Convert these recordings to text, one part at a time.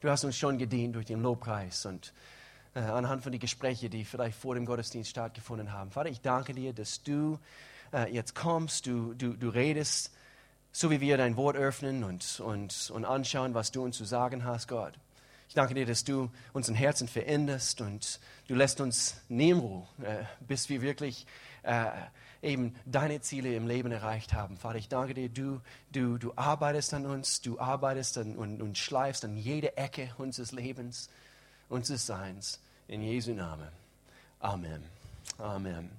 du hast uns schon gedient durch den Lobpreis und äh, anhand von den Gesprächen, die vielleicht vor dem Gottesdienst stattgefunden haben. Vater, ich danke dir, dass du äh, jetzt kommst, du, du, du redest, so wie wir dein Wort öffnen und, und, und anschauen, was du uns zu sagen hast, Gott. Ich danke dir, dass du unseren Herzen veränderst und du lässt uns nehmen äh, bis wir wirklich äh, eben deine Ziele im Leben erreicht haben. Vater, ich danke dir, du, du, du arbeitest an uns, du arbeitest an, und, und schleifst an jede Ecke unseres Lebens, unseres Seins. In Jesu Namen. Amen. Amen.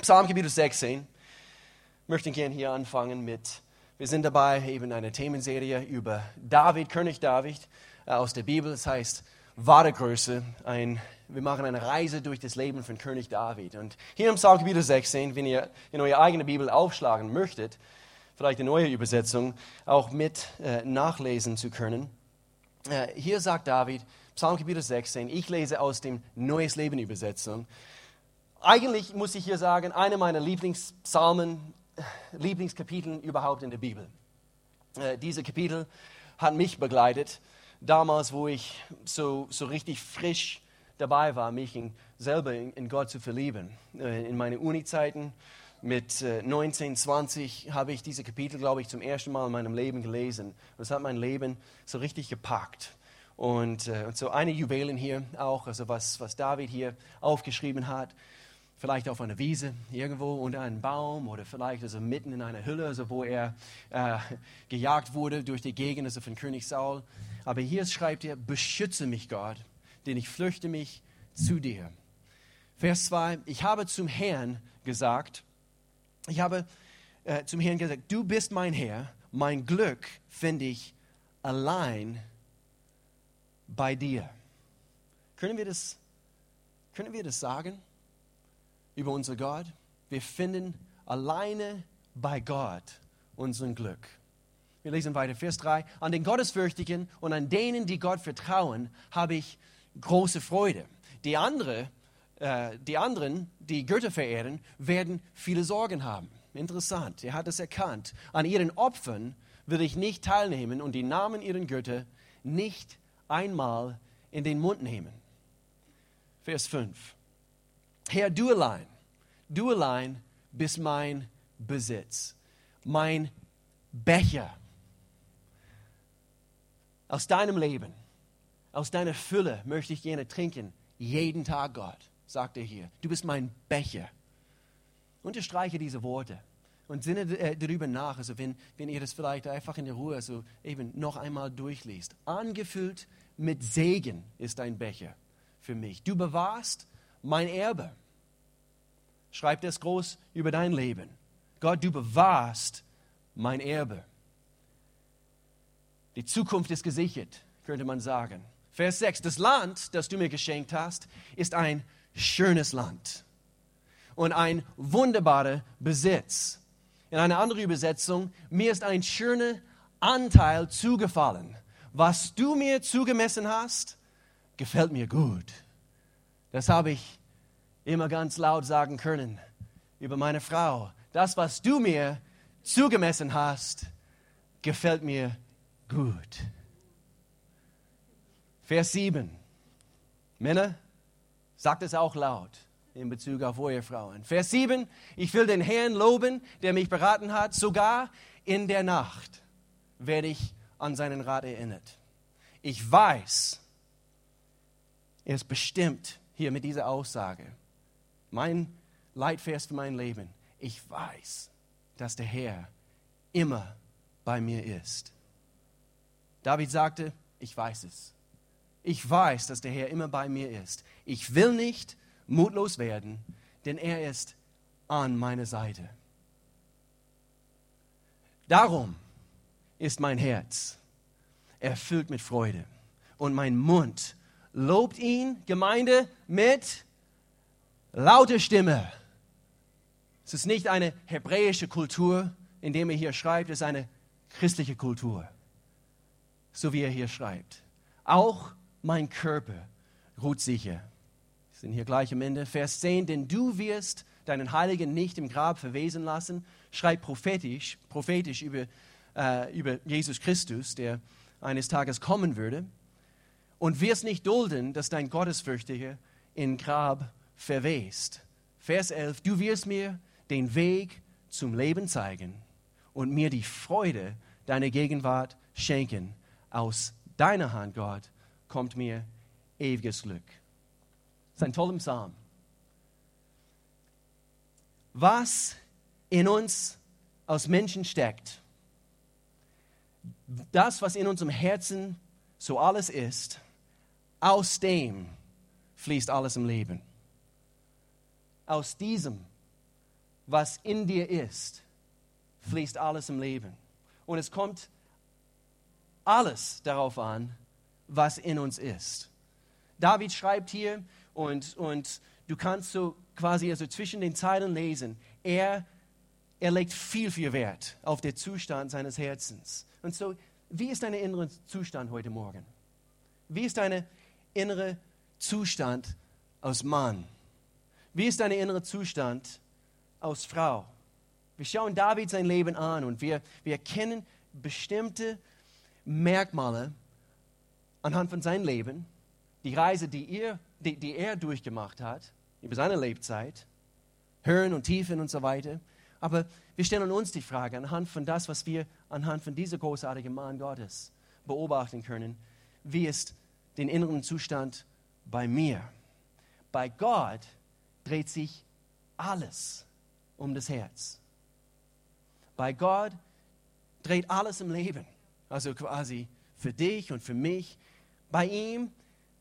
Psalm Kapitel 16. Ich möchte gerne hier anfangen mit, wir sind dabei, eben eine Themenserie über David, König David äh, aus der Bibel. Das heißt, wahre Größe. Ein, wir machen eine Reise durch das Leben von König David. Und hier im Psalm Kapitel 16, wenn ihr in eure eigene Bibel aufschlagen möchtet, vielleicht eine neue Übersetzung, auch mit äh, nachlesen zu können. Äh, hier sagt David, Psalm Kapitel 16, ich lese aus dem Neues Leben Übersetzung. Eigentlich muss ich hier sagen, eine meiner Lieblingspsalmen, äh, Lieblingskapiteln überhaupt in der Bibel. Äh, diese Kapitel hat mich begleitet damals, wo ich so, so richtig frisch dabei war, mich in, selber in, in, Gott zu verlieben. Äh, in meinen Uni-Zeiten mit 19, äh, 20 habe ich diese Kapitel, glaube ich, zum ersten Mal in meinem Leben gelesen. Es hat mein Leben so richtig gepackt. Und, äh, und so eine Juwelen hier auch, also was, was David hier aufgeschrieben hat, vielleicht auf einer Wiese irgendwo unter einem Baum oder vielleicht also mitten in einer Hülle, also wo er äh, gejagt wurde durch die Gegend also von König Saul. Aber hier schreibt er, beschütze mich Gott, denn ich flüchte mich zu dir. Vers 2, ich habe zum Herrn gesagt, ich habe äh, zum Herrn gesagt, du bist mein Herr, mein Glück finde ich allein bei dir. Können wir das, können wir das sagen? über unser Gott. Wir finden alleine bei Gott unseren Glück. Wir lesen weiter, Vers 3. An den Gottesfürchtigen und an denen, die Gott vertrauen, habe ich große Freude. Die, andere, äh, die anderen, die Götter verehren, werden viele Sorgen haben. Interessant, er hat es erkannt. An ihren Opfern will ich nicht teilnehmen und die Namen ihrer Götter nicht einmal in den Mund nehmen. Vers 5. Herr, du allein, du allein bist mein Besitz, mein Becher. Aus deinem Leben, aus deiner Fülle möchte ich gerne trinken, jeden Tag, Gott, sagt er hier. Du bist mein Becher. Unterstreiche diese Worte und sinne äh, darüber nach, also wenn, wenn ihr das vielleicht einfach in der Ruhe so eben noch einmal durchliest. Angefüllt mit Segen ist dein Becher für mich. Du bewahrst mein Erbe. Schreib das groß über dein Leben. Gott, du bewahrst mein Erbe. Die Zukunft ist gesichert, könnte man sagen. Vers 6. Das Land, das du mir geschenkt hast, ist ein schönes Land und ein wunderbarer Besitz. In einer anderen Übersetzung, mir ist ein schöner Anteil zugefallen. Was du mir zugemessen hast, gefällt mir gut. Das habe ich immer ganz laut sagen können über meine Frau. Das, was du mir zugemessen hast, gefällt mir gut. Vers 7. Männer, sagt es auch laut in Bezug auf eure Frauen. Vers 7. Ich will den Herrn loben, der mich beraten hat. Sogar in der Nacht werde ich an seinen Rat erinnert. Ich weiß, er ist bestimmt hier mit dieser Aussage mein Leitvers für mein Leben. Ich weiß, dass der Herr immer bei mir ist. David sagte, ich weiß es. Ich weiß, dass der Herr immer bei mir ist. Ich will nicht mutlos werden, denn er ist an meiner Seite. Darum ist mein Herz erfüllt mit Freude und mein Mund lobt ihn, Gemeinde, mit laute Stimme. Es ist nicht eine hebräische Kultur, in der er hier schreibt, es ist eine christliche Kultur, so wie er hier schreibt. Auch mein Körper ruht sicher. Wir sind hier gleich am Ende. Vers 10, denn du wirst deinen Heiligen nicht im Grab verwesen lassen, schreibt prophetisch, prophetisch über, äh, über Jesus Christus, der eines Tages kommen würde. und wirst nicht dulden, dass dein Gottesfürchtige in Grab verwest. Vers 11, du wirst mir den Weg zum Leben zeigen und mir die Freude deiner Gegenwart schenken. Aus deiner Hand, Gott, kommt mir ewiges Glück. Das ist ein toller Psalm. Was in uns aus Menschen steckt, das, was in unserem Herzen so alles ist, aus dem fließt alles im Leben. Aus diesem, was in dir ist, fließt alles im Leben. Und es kommt alles darauf an, was in uns ist. David schreibt hier und, und du kannst so quasi also zwischen den Zeilen lesen, er, er legt viel, viel Wert auf den Zustand seines Herzens. Und so, wie ist dein innerer Zustand heute Morgen? Wie ist dein innerer Zustand aus Mann? Wie ist dein innerer Zustand aus Frau? Wir schauen David sein Leben an und wir, wir erkennen bestimmte Merkmale anhand von seinem Leben, die Reise, die, ihr, die, die er durchgemacht hat, über seine Lebzeit, Höhen und Tiefen und so weiter. Aber wir stellen uns die Frage anhand von das, was wir anhand von dieser großartigen Mann Gottes beobachten können, wie ist den inneren Zustand bei mir? Bei Gott dreht sich alles um das Herz. Bei Gott dreht alles im Leben. Also quasi für dich und für mich. Bei ihm,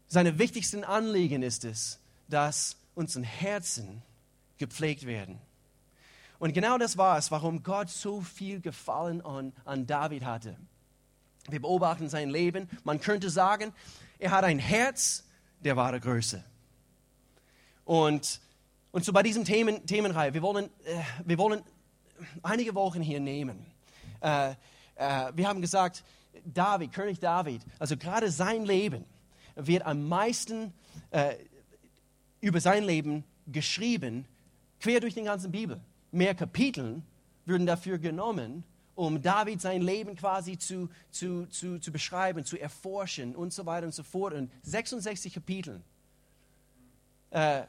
seine wichtigsten Anliegen ist es, dass unsere Herzen gepflegt werden. Und genau das war es, warum Gott so viel Gefallen an, an David hatte. Wir beobachten sein Leben. Man könnte sagen, er hat ein Herz der wahre Größe. Und, und so bei diesem Themen, Themenreihe, wir wollen, äh, wir wollen einige Wochen hier nehmen. Äh, äh, wir haben gesagt, David, König David, also gerade sein Leben wird am meisten äh, über sein Leben geschrieben, quer durch den ganzen Bibel. Mehr Kapitel würden dafür genommen, um David sein Leben quasi zu, zu, zu, zu beschreiben, zu erforschen und so weiter und so fort. Und 66 Kapitel äh,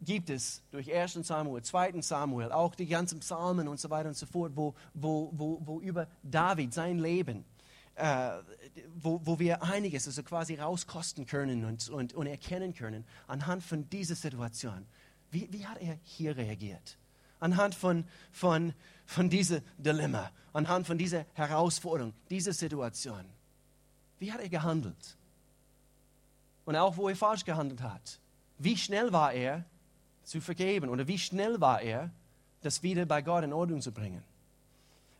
gibt es durch 1. Samuel, 2. Samuel, auch die ganzen Psalmen und so weiter und so fort, wo, wo, wo, wo über David sein Leben, äh, wo, wo wir einiges also quasi rauskosten können und, und, und erkennen können anhand von dieser Situation. Wie, wie hat er hier reagiert? Anhand von, von, von diesem Dilemma, anhand von dieser Herausforderung, dieser Situation. Wie hat er gehandelt? Und auch wo er falsch gehandelt hat. Wie schnell war er, zu vergeben? Oder wie schnell war er, das wieder bei Gott in Ordnung zu bringen?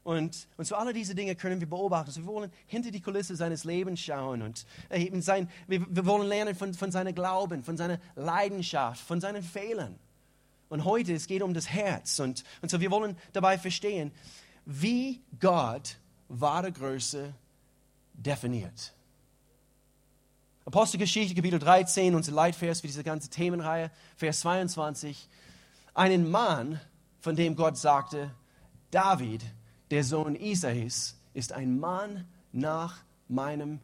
Und, und so alle diese Dinge können wir beobachten. Also wir wollen hinter die Kulisse seines Lebens schauen und äh, sein, wir, wir wollen lernen von, von seinem Glauben, von seiner Leidenschaft, von seinen Fehlern. Und heute, es geht um das Herz. Und, und so wir wollen dabei verstehen, wie Gott wahre Größe definiert. Apostelgeschichte, Kapitel 13, unser Leitvers für diese ganze Themenreihe, Vers 22. Einen Mann, von dem Gott sagte, David, der Sohn Isais, ist ein Mann nach meinem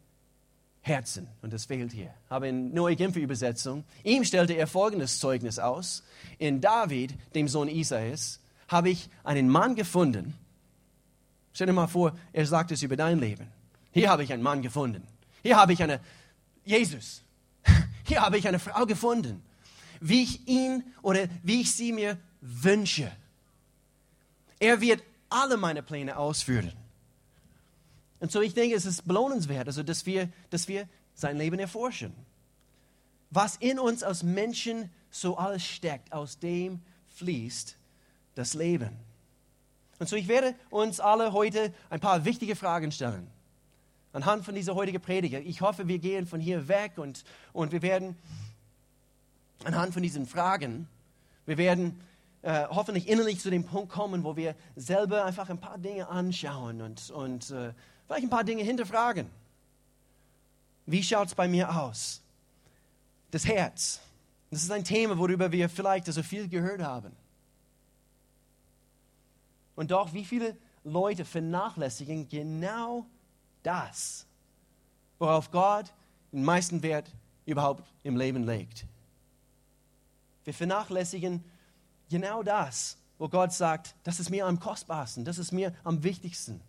Herzen. Und das fehlt hier. Habe in Neue Genfer Übersetzung. Ihm stellte er folgendes Zeugnis aus. In David, dem Sohn Isais, habe ich einen Mann gefunden. Stell dir mal vor, er sagt es über dein Leben. Hier habe ich einen Mann gefunden. Hier habe ich eine Jesus, hier habe ich eine Frau gefunden, wie ich ihn oder wie ich sie mir wünsche. Er wird alle meine Pläne ausführen. Und so ich denke, es ist belohnenswert, also dass wir, dass wir sein Leben erforschen. Was in uns als Menschen so alles steckt, aus dem fließt das Leben. Und so ich werde uns alle heute ein paar wichtige Fragen stellen anhand von dieser heutigen Predigt. Ich hoffe, wir gehen von hier weg und, und wir werden anhand von diesen Fragen, wir werden äh, hoffentlich innerlich zu dem Punkt kommen, wo wir selber einfach ein paar Dinge anschauen und, und äh, vielleicht ein paar Dinge hinterfragen. Wie schaut es bei mir aus? Das Herz. Das ist ein Thema, worüber wir vielleicht so viel gehört haben. Und doch, wie viele Leute vernachlässigen genau das, worauf Gott den meisten Wert überhaupt im Leben legt. Wir vernachlässigen genau das, wo Gott sagt, das ist mir am kostbarsten, das ist mir am wichtigsten.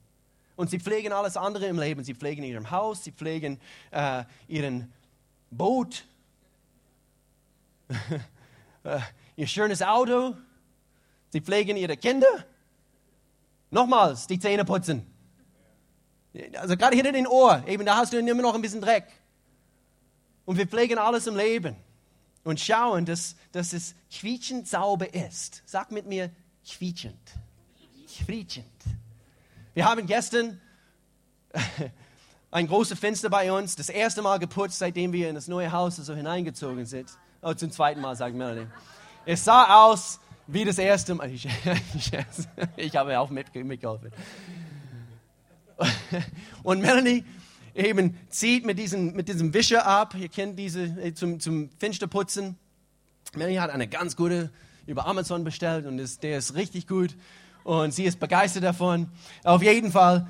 Und sie pflegen alles andere im Leben. Sie pflegen ihrem Haus, sie pflegen äh, ihren Boot, äh, ihr schönes Auto, sie pflegen ihre Kinder. Nochmals, die Zähne putzen. Also gerade hinter den Ohr, eben da hast du immer noch ein bisschen Dreck. Und wir pflegen alles im Leben und schauen, dass, dass es quietschend sauber ist. Sag mit mir, quietschend. Quietschend. Wir haben gestern ein großes Fenster bei uns, das erste Mal geputzt, seitdem wir in das neue Haus so hineingezogen sind. Oh, zum zweiten Mal, sagt Melanie. Es sah aus wie das erste Mal. Ich, ich habe auch mitgeholfen. Und Melanie eben zieht mit diesem, mit diesem Wischer ab. Ihr kennt diese äh, zum, zum Fensterputzen. Melanie hat eine ganz gute über Amazon bestellt und ist, der ist richtig gut. Und sie ist begeistert davon. Auf jeden Fall,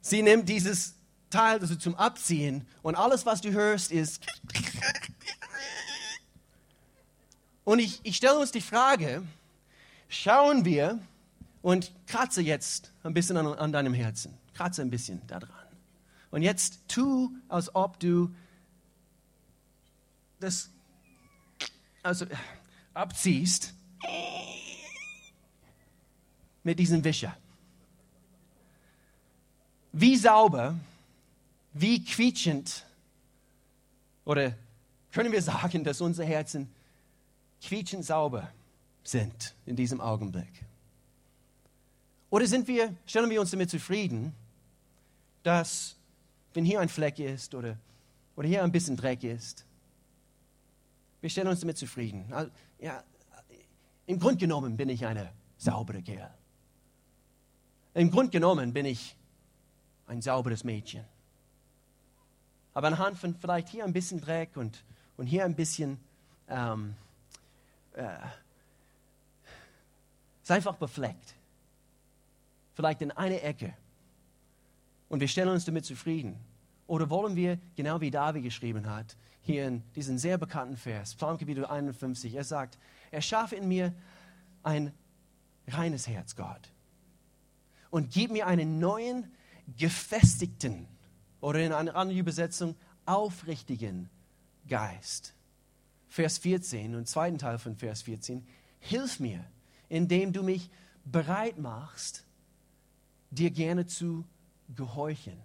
sie nimmt dieses Teil also zum Abziehen und alles, was du hörst, ist. Und ich, ich stelle uns die Frage, schauen wir und kratze jetzt ein bisschen an, an deinem Herzen. Kratze ein bisschen da dran. Und jetzt tu, als ob du das also, abziehst mit diesem Wischer. Wie sauber, wie quietschend, oder können wir sagen, dass unsere Herzen quietschend sauber sind in diesem Augenblick? Oder sind wir, stellen wir uns damit zufrieden, dass wenn hier ein Fleck ist oder, oder hier ein bisschen Dreck ist, wir stellen uns damit zufrieden. Ja, Im Grunde genommen bin ich eine saubere Kerl. Im Grunde genommen bin ich ein sauberes Mädchen. Aber anhand von vielleicht hier ein bisschen Dreck und, und hier ein bisschen, ähm, äh, ist einfach befleckt. Vielleicht in eine Ecke und wir stellen uns damit zufrieden? Oder wollen wir, genau wie David geschrieben hat, hier in diesem sehr bekannten Vers, Psalmkapitel 51, er sagt, erschaffe in mir ein reines Herz, Gott. Und gib mir einen neuen, gefestigten, oder in einer anderen Übersetzung, aufrichtigen Geist. Vers 14 und zweiten Teil von Vers 14, hilf mir, indem du mich bereit machst, dir gerne zu gehorchen.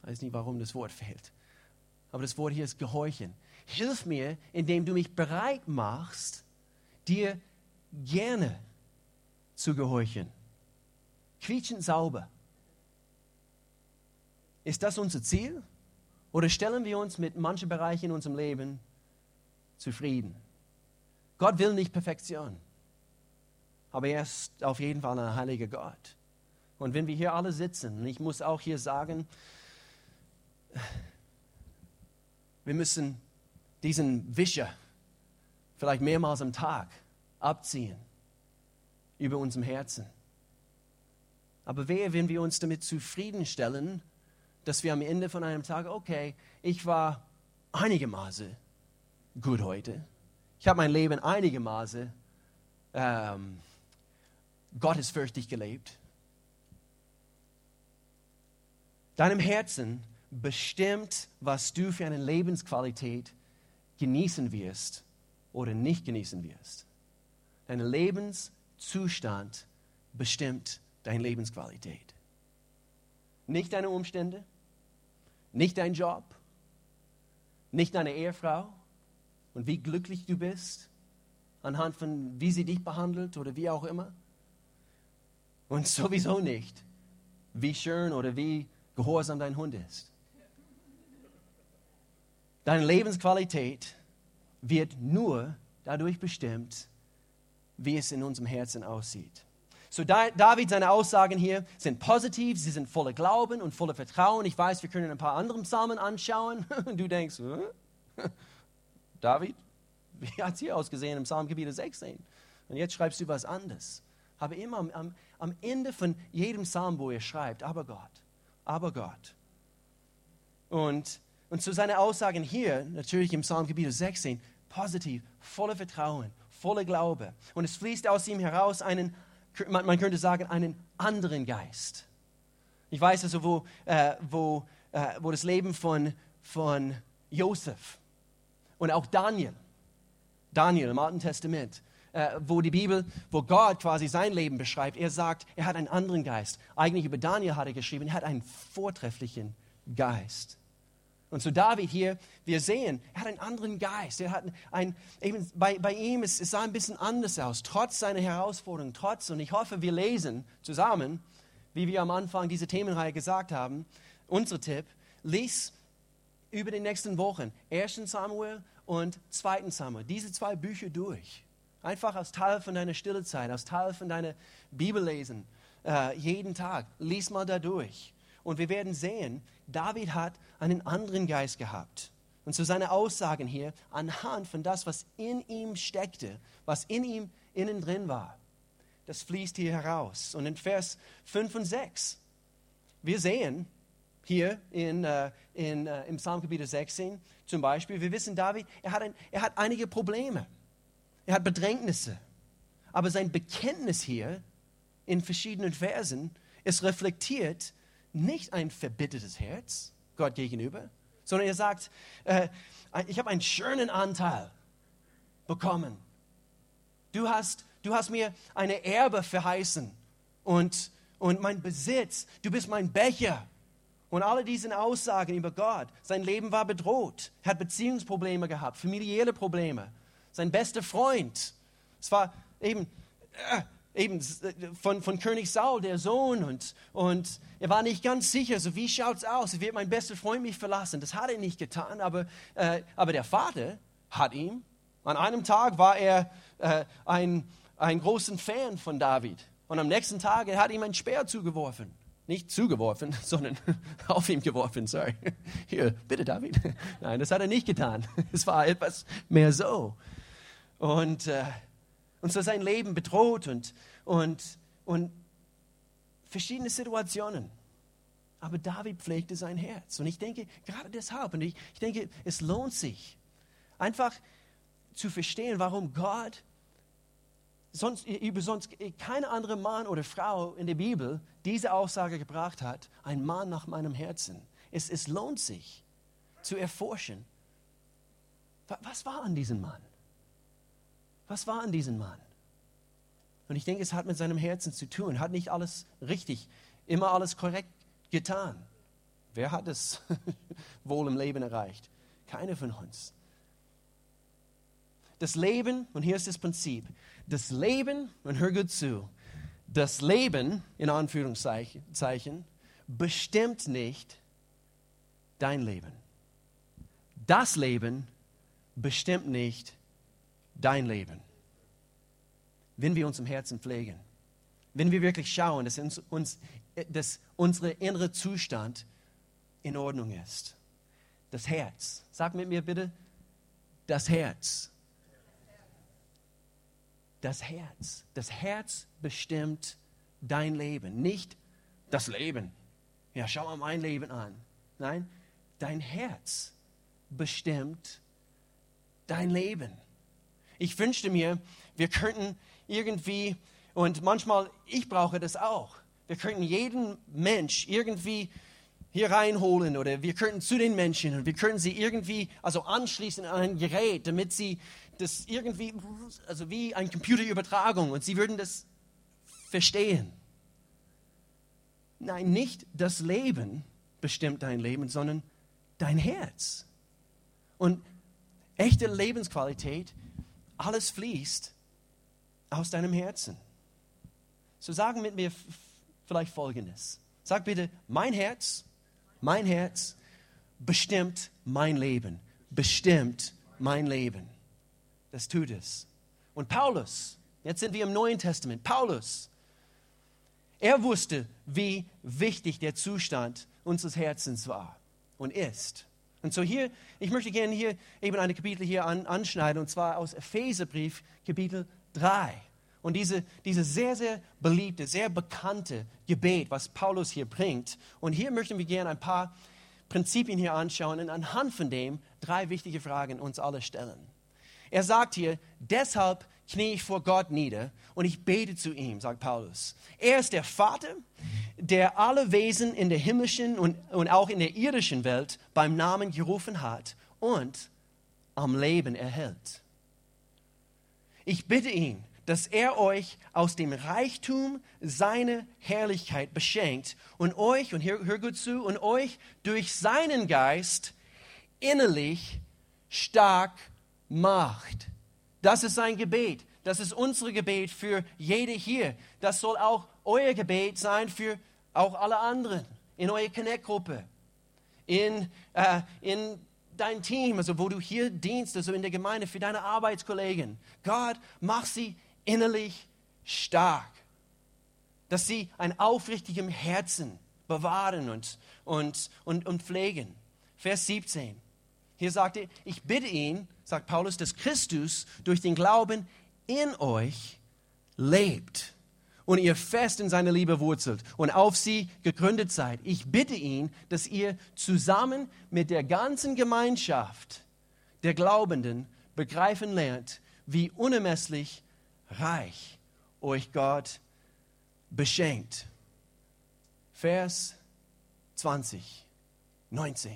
Ich weiß nicht, warum das Wort fehlt. Aber das Wort hier ist gehorchen. Hilf mir, indem du mich bereit machst, dir gerne zu gehorchen. Quietschend sauber. Ist das unser Ziel? Oder stellen wir uns mit manchen Bereichen in unserem Leben zufrieden? Gott will nicht Perfektion. Aber er ist auf jeden Fall ein heiliger Gott. Und wenn wir hier alle sitzen, und ich muss auch hier sagen, wir müssen diesen Wischer vielleicht mehrmals am Tag abziehen über unserem Herzen. Aber wehe, wenn wir uns damit zufriedenstellen, dass wir am Ende von einem Tag, okay, ich war einigermaßen gut heute. Ich habe mein Leben einigermaßen ähm, gottesfürchtig gelebt. Deinem Herzen bestimmt, was du für eine Lebensqualität genießen wirst oder nicht genießen wirst. Dein Lebenszustand bestimmt deine Lebensqualität. Nicht deine Umstände, nicht dein Job, nicht deine Ehefrau und wie glücklich du bist anhand von wie sie dich behandelt oder wie auch immer. Und sowieso nicht, wie schön oder wie gehorsam dein Hund ist. Deine Lebensqualität wird nur dadurch bestimmt, wie es in unserem Herzen aussieht. So David, seine Aussagen hier sind positiv, sie sind voller Glauben und voller Vertrauen. Ich weiß, wir können ein paar andere Psalmen anschauen. Du denkst, Hä? David, wie hat es hier ausgesehen im Psalm Kapitel 16? Und jetzt schreibst du was anderes. Aber immer am, am Ende von jedem Psalm, wo er schreibt, aber Gott, aber Gott. Und, Und zu seinen Aussagen hier, natürlich im Psalm Kapitel 16, positiv, voller Vertrauen, voller Glaube. Und es fließt aus ihm heraus einen, man könnte sagen, einen anderen Geist. Ich weiß also, wo, äh, wo, äh, wo das Leben von, von Josef und auch Daniel, Daniel im Alten Testament, äh, wo die Bibel, wo Gott quasi sein Leben beschreibt, er sagt, er hat einen anderen Geist. Eigentlich über Daniel hat er geschrieben, er hat einen vortrefflichen Geist. Und zu David hier, wir sehen, er hat einen anderen Geist. Er hat ein, eben bei, bei ihm, es, es sah ein bisschen anders aus, trotz seiner Herausforderungen, trotz, und ich hoffe, wir lesen zusammen, wie wir am Anfang dieser Themenreihe gesagt haben, unser Tipp, lies über die nächsten Wochen 1. Samuel und 2. Samuel, diese zwei Bücher durch. Einfach als Teil von deiner Stillezeit, als Teil von deiner Bibellesen, äh, jeden Tag. Lies mal da durch. Und wir werden sehen, David hat einen anderen Geist gehabt. Und zu seinen Aussagen hier, anhand von das, was in ihm steckte, was in ihm innen drin war, das fließt hier heraus. Und in Vers 5 und 6, wir sehen hier in, äh, in, äh, im Psalm Kapitel 16 zum Beispiel, wir wissen, David, er hat, ein, er hat einige Probleme. Er hat Bedrängnisse. Aber sein Bekenntnis hier in verschiedenen Versen, es reflektiert nicht ein verbittertes Herz Gott gegenüber, sondern er sagt, äh, ich habe einen schönen Anteil bekommen. Du hast, du hast mir eine Erbe verheißen und, und mein Besitz, du bist mein Becher. Und alle diese Aussagen über Gott, sein Leben war bedroht, hat Beziehungsprobleme gehabt, familiäre Probleme, sein bester Freund. Es war eben, äh, eben von, von König Saul, der Sohn, und, und er war nicht ganz sicher, so wie schaut es aus, wird mein bester Freund mich verlassen. Das hat er nicht getan, aber, äh, aber der Vater hat ihn. An einem Tag war er äh, ein, ein großer Fan von David und am nächsten Tag er hat ihm ein Speer zugeworfen. Nicht zugeworfen, sondern auf ihm geworfen, sorry. Hier, bitte David. Nein, das hat er nicht getan. Es war etwas mehr so. Und äh, und so sein Leben bedroht und, und, und verschiedene Situationen. Aber David pflegte sein Herz. Und ich denke, gerade deshalb, und ich, ich denke, es lohnt sich, einfach zu verstehen, warum Gott sonst, über sonst keine andere Mann oder Frau in der Bibel diese Aussage gebracht hat, ein Mann nach meinem Herzen. Es, es lohnt sich zu erforschen, was war an diesem Mann? Was war an diesem Mann? Und ich denke, es hat mit seinem Herzen zu tun, hat nicht alles richtig, immer alles korrekt getan. Wer hat es wohl im Leben erreicht? Keiner von uns. Das Leben, und hier ist das Prinzip, das Leben, und hör gut zu, das Leben, in Anführungszeichen, bestimmt nicht dein Leben. Das Leben bestimmt nicht dein Leben. Wenn wir uns im Herzen pflegen, wenn wir wirklich schauen, dass, uns, uns, dass unser innerer Zustand in Ordnung ist. Das Herz. Sag mit mir bitte, das Herz. Das Herz. Das Herz bestimmt dein Leben, nicht das Leben. Ja, schau mal mein Leben an. Nein, dein Herz bestimmt dein Leben. Ich wünschte mir, wir könnten irgendwie, und manchmal, ich brauche das auch, wir könnten jeden Mensch irgendwie hier reinholen oder wir könnten zu den Menschen und wir könnten sie irgendwie also anschließen an ein Gerät, damit sie das irgendwie, also wie eine Computerübertragung und sie würden das verstehen. Nein, nicht das Leben bestimmt dein Leben, sondern dein Herz. Und echte Lebensqualität alles fließt aus deinem Herzen. So sagen mit mir vielleicht Folgendes. Sag bitte, mein Herz, mein Herz bestimmt mein Leben, bestimmt mein Leben. Das tut es. Und Paulus, jetzt sind wir im Neuen Testament, Paulus, er wusste, wie wichtig der Zustand unseres Herzens war und ist. Und so hier, ich möchte gerne hier eben eine Kapitel hier an, anschneiden, und zwar aus Epheserbrief, Kapitel 3. Und diese, diese sehr, sehr beliebte, sehr bekannte Gebet, was Paulus hier bringt. Und hier möchten wir gerne ein paar Prinzipien hier anschauen und anhand von dem drei wichtige Fragen uns alle stellen. Er sagt hier, deshalb knie ich vor Gott nieder und ich bete zu ihm, sagt Paulus. Er ist der Vater, der alle Wesen in der himmlischen und, und auch in der irdischen Welt beim Namen gerufen hat und am Leben erhält. Ich bitte ihn, dass er euch aus dem Reichtum seiner Herrlichkeit beschenkt und euch, und hör, hör gut zu, und euch durch seinen Geist innerlich stark macht. Das ist sein Gebet. Das ist unser Gebet für jede hier. Das soll auch euer Gebet sein für auch alle anderen in eurer Connect-Gruppe, in, äh, in dein Team, also wo du hier dienst, also in der Gemeinde, für deine Arbeitskollegen. Gott, mach sie innerlich stark, dass sie ein aufrichtiges Herzen bewahren und, und, und, und pflegen. Vers 17. Hier sagt er, ich bitte ihn, sagt Paulus, dass Christus durch den Glauben in euch lebt und ihr fest in seiner Liebe wurzelt und auf sie gegründet seid. Ich bitte ihn, dass ihr zusammen mit der ganzen Gemeinschaft der Glaubenden begreifen lernt, wie unermesslich reich euch Gott beschenkt. Vers 20, 19.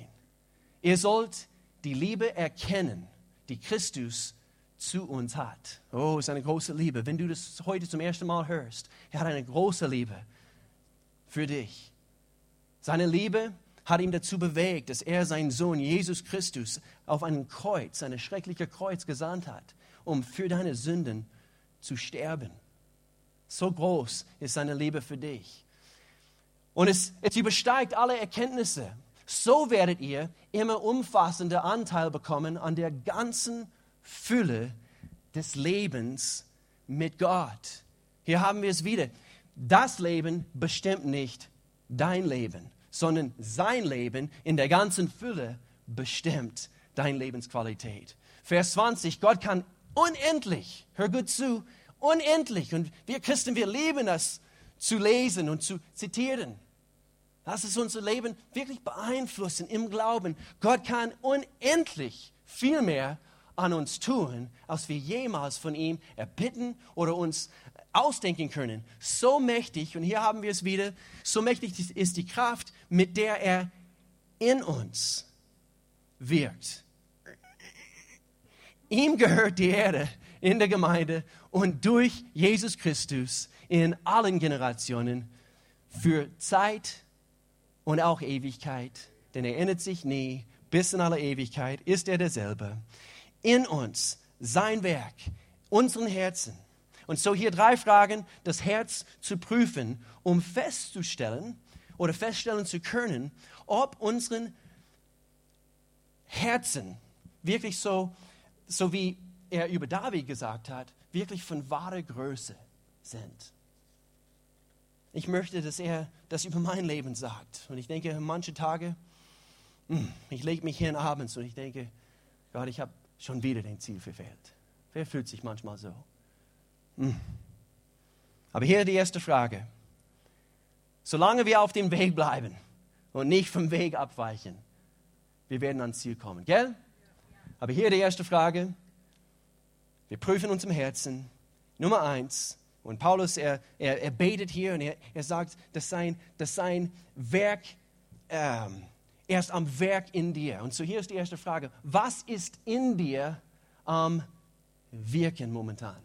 Ihr sollt die Liebe erkennen, die Christus zu uns hat. Oh, ist eine große Liebe. Wenn du das heute zum ersten Mal hörst, er hat eine große Liebe für dich. Seine Liebe hat ihn dazu bewegt, dass er seinen Sohn Jesus Christus auf einen Kreuz, ein schreckliches Kreuz gesandt hat, um für deine Sünden zu sterben. So groß ist seine Liebe für dich. Und es, es übersteigt alle Erkenntnisse. So werdet ihr immer umfassender Anteil bekommen an der ganzen Fülle des Lebens mit Gott. Hier haben wir es wieder. Das Leben bestimmt nicht dein Leben, sondern sein Leben in der ganzen Fülle bestimmt deine Lebensqualität. Vers 20, Gott kann unendlich, hör gut zu, unendlich. Und wir Christen, wir lieben es zu lesen und zu zitieren. Lass es unser Leben wirklich beeinflussen im Glauben. Gott kann unendlich viel mehr an uns tun, als wir jemals von ihm erbitten oder uns ausdenken können. So mächtig, und hier haben wir es wieder, so mächtig ist die Kraft, mit der er in uns wirkt. Ihm gehört die Erde in der Gemeinde und durch Jesus Christus in allen Generationen für Zeit und auch Ewigkeit. Denn er ändert sich nie, bis in aller Ewigkeit ist er derselbe. In uns, sein Werk, unseren Herzen. Und so hier drei Fragen, das Herz zu prüfen, um festzustellen oder feststellen zu können, ob unseren Herzen wirklich so so wie er über David gesagt hat, wirklich von wahrer Größe sind. Ich möchte, dass er das über mein Leben sagt. Und ich denke, manche Tage, hm, ich lege mich hin abends und ich denke, Gott, ich habe schon wieder den Ziel verfehlt. Wer fühlt sich manchmal so? Hm. Aber hier die erste Frage. Solange wir auf dem Weg bleiben und nicht vom Weg abweichen, wir werden ans Ziel kommen. Gell? Aber hier die erste Frage. Wir prüfen uns im Herzen. Nummer eins. Und Paulus, er, er, er betet hier und er, er sagt, dass sein, dass sein Werk, ähm, er ist am Werk in dir. Und so hier ist die erste Frage. Was ist in dir am Wirken momentan?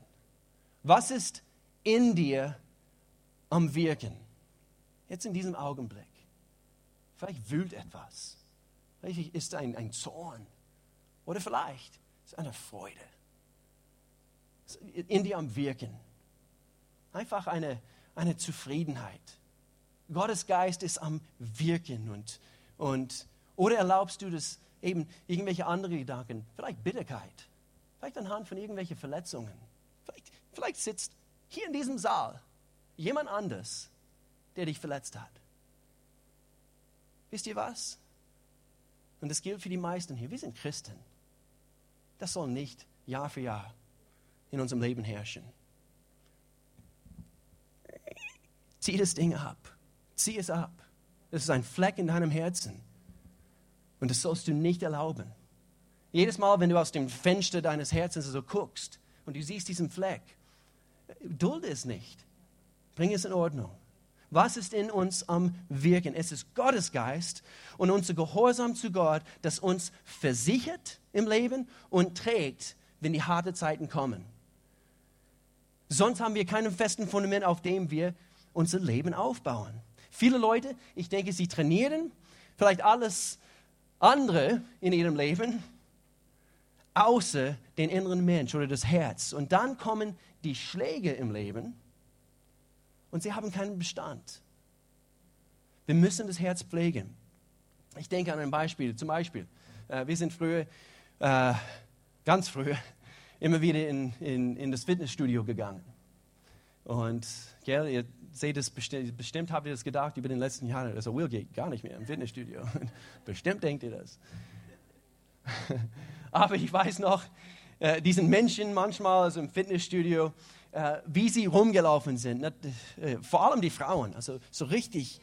Was ist in dir am Wirken? Jetzt in diesem Augenblick. Vielleicht wühlt etwas. Vielleicht ist ein, ein Zorn oder vielleicht ist eine Freude in dir am Wirken. Einfach eine, eine Zufriedenheit. Gottes Geist ist am Wirken und, und oder erlaubst du das eben irgendwelche andere Gedanken, vielleicht Bitterkeit, vielleicht anhand von irgendwelchen Verletzungen. Vielleicht, vielleicht sitzt hier in diesem Saal jemand anders, der dich verletzt hat. Wisst ihr was? Und das gilt für die meisten hier. Wir sind Christen. Das soll nicht Jahr für Jahr in unserem Leben herrschen. Zieh das Ding ab. Zieh es ab. Das ist ein Fleck in deinem Herzen. Und das sollst du nicht erlauben. Jedes Mal, wenn du aus dem Fenster deines Herzens so guckst und du siehst diesen Fleck, dulde es nicht. Bring es in Ordnung. Was ist in uns am Wirken? Es ist Gottes Geist und unser Gehorsam zu Gott, das uns versichert im Leben und trägt, wenn die harten Zeiten kommen. Sonst haben wir keinen festen Fundament, auf dem wir unser Leben aufbauen. Viele Leute, ich denke, sie trainieren vielleicht alles andere in ihrem Leben, außer den inneren Mensch oder das Herz. Und dann kommen die Schläge im Leben und sie haben keinen Bestand. Wir müssen das Herz pflegen. Ich denke an ein Beispiel. Zum Beispiel, äh, wir sind früher, äh, ganz früher, immer wieder in, in, in das Fitnessstudio gegangen. Und gell, ihr seht es bestimmt, bestimmt habt ihr das gedacht über den letzten Jahren. Also Will geht gar nicht mehr im Fitnessstudio. bestimmt denkt ihr das. Aber ich weiß noch, äh, diesen Menschen manchmal also im Fitnessstudio, äh, wie sie rumgelaufen sind. Ne? Äh, vor allem die Frauen, also so richtig,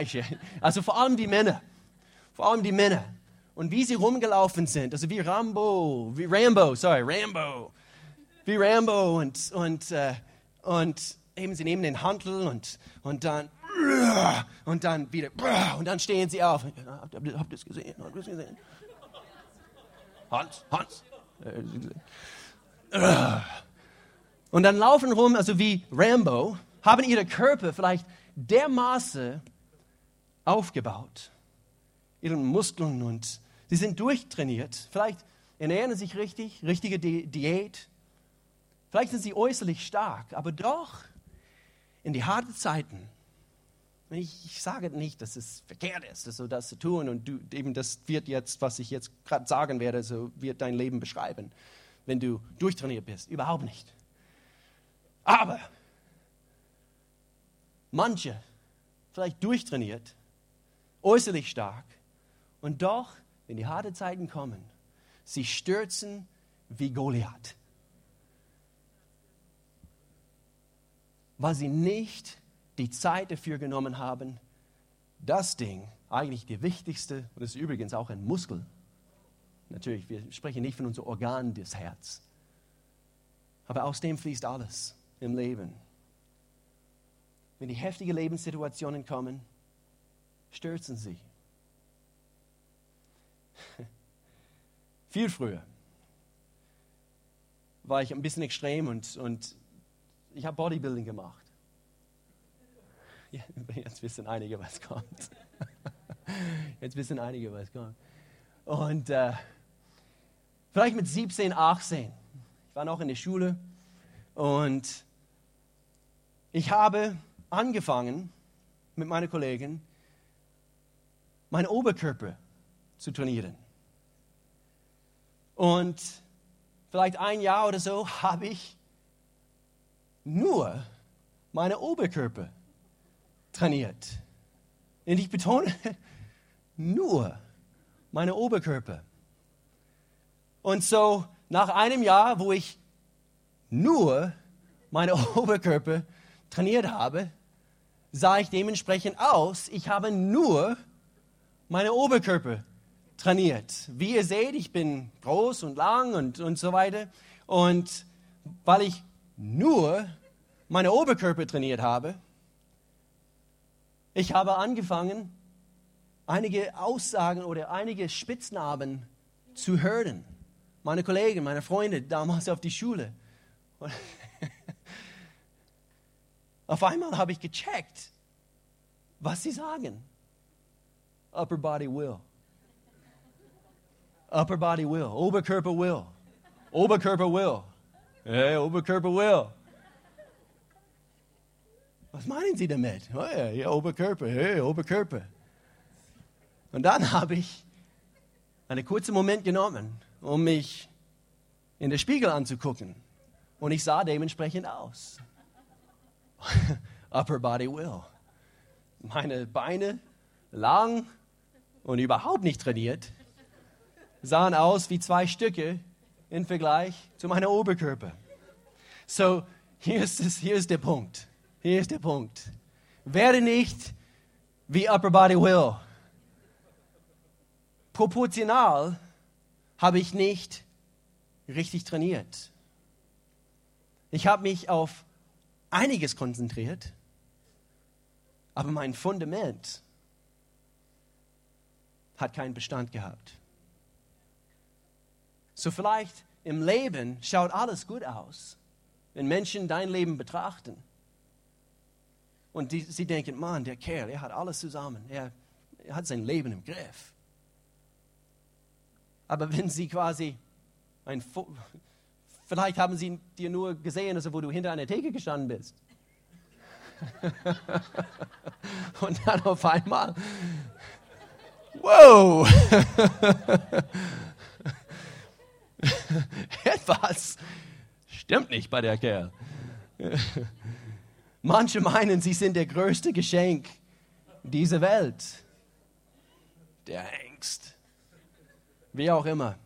ich, also vor allem die Männer, vor allem die Männer. Und wie sie rumgelaufen sind, also wie Rambo, wie Rambo, sorry, Rambo, wie Rambo und, und, äh, und eben sie nehmen den Handel und, und dann und dann wieder und dann stehen sie auf. Habt ihr das gesehen? Habt ihr das gesehen? Hans, Hans. Und dann laufen rum, also wie Rambo, haben ihre Körper vielleicht dermaßen aufgebaut, ihren Muskeln und sie sind durchtrainiert. Vielleicht ernähren sie sich richtig, richtige Di Diät. Vielleicht sind sie äußerlich stark, aber doch in die harten Zeiten. Ich, ich sage nicht, dass es verkehrt ist, so das zu tun und du, eben das wird jetzt, was ich jetzt gerade sagen werde, so wird dein Leben beschreiben, wenn du durchtrainiert bist. Überhaupt nicht. Aber manche, vielleicht durchtrainiert, äußerlich stark und doch, wenn die harten Zeiten kommen, sie stürzen wie Goliath. Weil sie nicht die Zeit dafür genommen haben, das Ding, eigentlich die wichtigste, und das ist übrigens auch ein Muskel, natürlich, wir sprechen nicht von unserem Organ des Herz, aber aus dem fließt alles im Leben. Wenn die heftigen Lebenssituationen kommen, stürzen sie. Viel früher war ich ein bisschen extrem und, und ich habe Bodybuilding gemacht. Jetzt wissen einige, was kommt. Jetzt wissen einige, was kommt. Und äh, vielleicht mit 17, 18. Ich war noch in der Schule und ich habe angefangen mit meinen Kollegen, meinen Oberkörper zu trainieren. Und vielleicht ein Jahr oder so habe ich nur meine Oberkörper trainiert. Und ich betone, nur meine Oberkörper. Und so nach einem Jahr, wo ich nur meine Oberkörper trainiert habe, sah ich dementsprechend aus. Ich habe nur meine Oberkörper trainiert. Wie ihr seht, ich bin groß und lang und, und so weiter. Und weil ich nur meine Oberkörper trainiert habe, ich habe angefangen, einige Aussagen oder einige Spitznamen zu hören. Meine Kollegen, meine Freunde damals auf die Schule. auf einmal habe ich gecheckt, was sie sagen. Upper Body Will. Upper Body Will. Oberkörper Will. Oberkörper Will. Hey, Oberkörper Will. Was meinen Sie damit? Oh ja, ja, Oberkörper, hey, Oberkörper. Und dann habe ich einen kurzen Moment genommen, um mich in den Spiegel anzugucken. Und ich sah dementsprechend aus. Upper Body Will. Meine Beine lang und überhaupt nicht trainiert sahen aus wie zwei Stücke im Vergleich zu meinem Oberkörper. So, hier ist, es, hier ist der Punkt. Hier ist der Punkt. Werde nicht wie Upper Body Will. proportional habe ich nicht richtig trainiert. Ich habe mich auf einiges konzentriert, aber mein Fundament hat keinen Bestand gehabt. So vielleicht im Leben schaut alles gut aus, wenn Menschen dein Leben betrachten. Und die, sie denken, Mann, der Kerl, er hat alles zusammen. Er, er hat sein Leben im Griff. Aber wenn sie quasi ein, vielleicht haben sie dir nur gesehen, also wo du hinter einer Theke gestanden bist. Und dann auf einmal, wow, etwas stimmt nicht bei der Kerl. Manche meinen, sie sind der größte Geschenk dieser Welt. Der Ängst. Wie auch immer.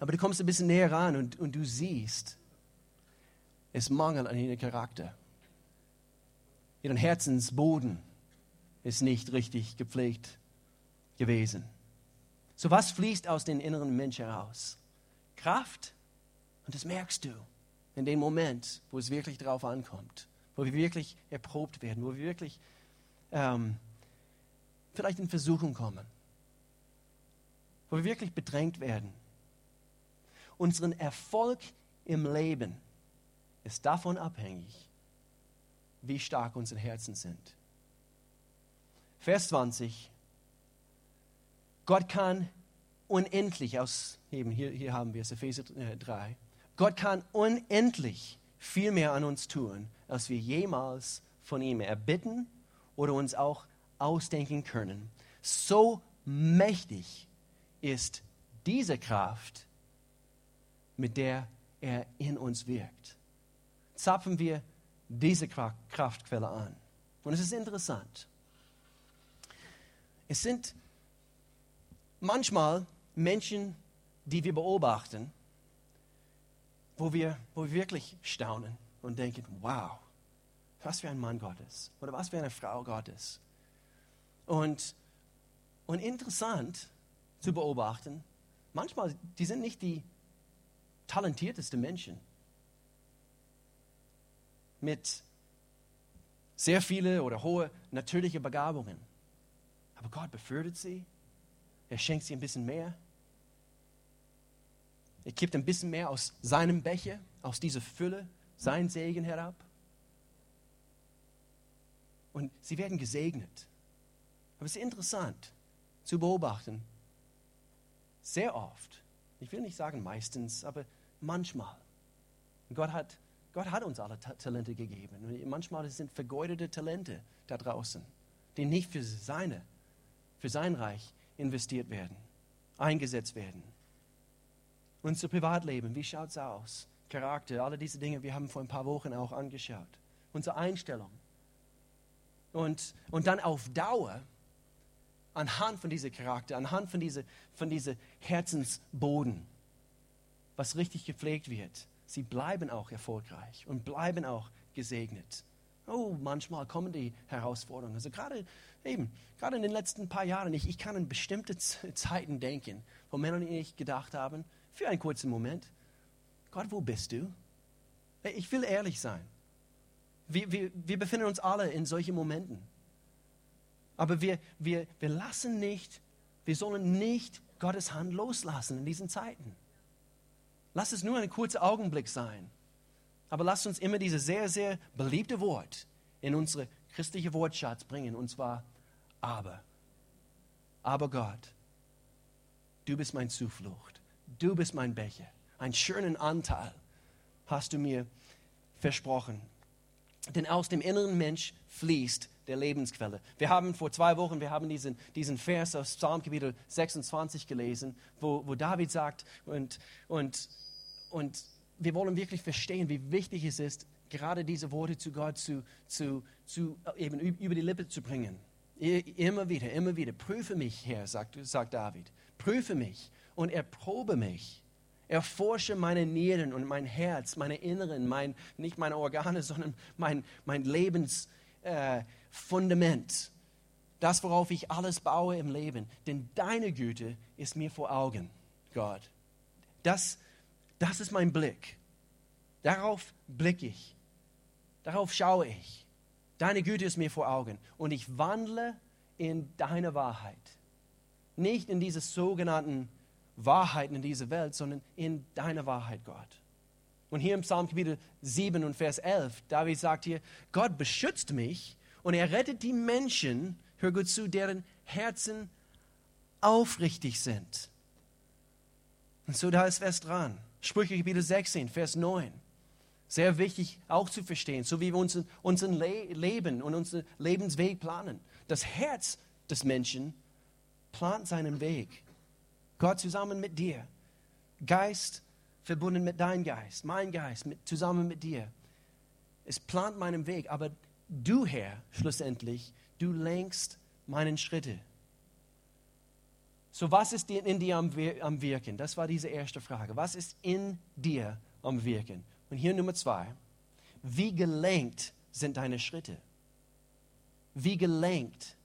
Aber du kommst ein bisschen näher ran und, und du siehst, es mangelt an ihrem Charakter. Ihren Herzensboden ist nicht richtig gepflegt gewesen. So was fließt aus dem inneren Mensch heraus? Kraft. Und das merkst du in dem Moment, wo es wirklich darauf ankommt, wo wir wirklich erprobt werden, wo wir wirklich ähm, vielleicht in Versuchung kommen, wo wir wirklich bedrängt werden. Unseren Erfolg im Leben ist davon abhängig, wie stark unsere Herzen sind. Vers 20. Gott kann unendlich aus, eben hier, hier haben wir es, Epheser 3. Äh, Gott kann unendlich viel mehr an uns tun, als wir jemals von ihm erbitten oder uns auch ausdenken können. So mächtig ist diese Kraft, mit der er in uns wirkt. Zapfen wir diese Kraftquelle an. Und es ist interessant. Es sind manchmal Menschen, die wir beobachten, wo wir, wo wir wirklich staunen und denken, wow, was für ein Mann Gottes oder was für eine Frau Gottes. Und, und interessant zu beobachten, manchmal, die sind nicht die talentiertesten Menschen mit sehr viele oder hohe natürliche Begabungen. Aber Gott befördert sie er schenkt sie ein bisschen mehr. Er kippt ein bisschen mehr aus seinem Becher, aus dieser Fülle, sein Segen herab. Und sie werden gesegnet. Aber es ist interessant zu beobachten. Sehr oft, ich will nicht sagen meistens, aber manchmal. Gott hat, Gott hat uns alle Talente gegeben. Und manchmal sind vergeudete Talente da draußen, die nicht für seine, für sein Reich investiert werden, eingesetzt werden. Unser Privatleben, wie schaut es aus? Charakter, alle diese Dinge, wir haben vor ein paar Wochen auch angeschaut. Unsere Einstellung. Und, und dann auf Dauer, anhand von diesem Charakter, anhand von diesem von diese Herzensboden, was richtig gepflegt wird, sie bleiben auch erfolgreich und bleiben auch gesegnet. Oh, manchmal kommen die Herausforderungen. Also gerade eben, gerade in den letzten paar Jahren, ich, ich kann an bestimmte Zeiten denken, wo Männer und ich gedacht haben, für einen kurzen Moment, Gott, wo bist du? Ich will ehrlich sein. Wir, wir, wir befinden uns alle in solchen Momenten. Aber wir, wir, wir lassen nicht, wir sollen nicht Gottes Hand loslassen in diesen Zeiten. Lass es nur ein kurzer Augenblick sein. Aber lasst uns immer dieses sehr, sehr beliebte Wort in unsere christliche Wortschatz bringen, und zwar aber. Aber Gott, du bist mein Zuflucht, du bist mein Becher. Einen schönen Anteil hast du mir versprochen. Denn aus dem inneren Mensch fließt der Lebensquelle. Wir haben vor zwei Wochen, wir haben diesen, diesen Vers aus Psalm Kapitel 26 gelesen, wo, wo David sagt, und, und, und wir wollen wirklich verstehen, wie wichtig es ist, gerade diese Worte zu Gott zu, zu, zu eben über die Lippe zu bringen. Immer wieder, immer wieder. Prüfe mich, Herr, sagt, sagt David. Prüfe mich und erprobe mich. Erforsche meine Nieren und mein Herz, meine Inneren, mein, nicht meine Organe, sondern mein, mein Lebensfundament. Äh, das, worauf ich alles baue im Leben. Denn deine Güte ist mir vor Augen, Gott. Das, das ist mein Blick. Darauf blicke ich. Darauf schaue ich. Deine Güte ist mir vor Augen. Und ich wandle in deine Wahrheit. Nicht in diese sogenannten Wahrheiten in dieser Welt, sondern in deine Wahrheit, Gott. Und hier im Psalm Kapitel 7 und Vers 11, David sagt hier, Gott beschützt mich und er rettet die Menschen, hör gut zu, deren Herzen aufrichtig sind. Und so da ist Vers dran. Sprüche Kapitel 16, Vers 9. Sehr wichtig auch zu verstehen, so wie wir unser, unseren Le Leben und unseren Lebensweg planen. Das Herz des Menschen plant seinen Weg. Gott zusammen mit dir. Geist verbunden mit deinem Geist, mein Geist mit, zusammen mit dir. Es plant meinen Weg, aber du, Herr, schlussendlich, du lenkst meinen Schritte. So, was ist in dir am, am Wirken? Das war diese erste Frage. Was ist in dir am Wirken? Und hier Nummer zwei. Wie gelenkt sind deine Schritte? Wie gelenkt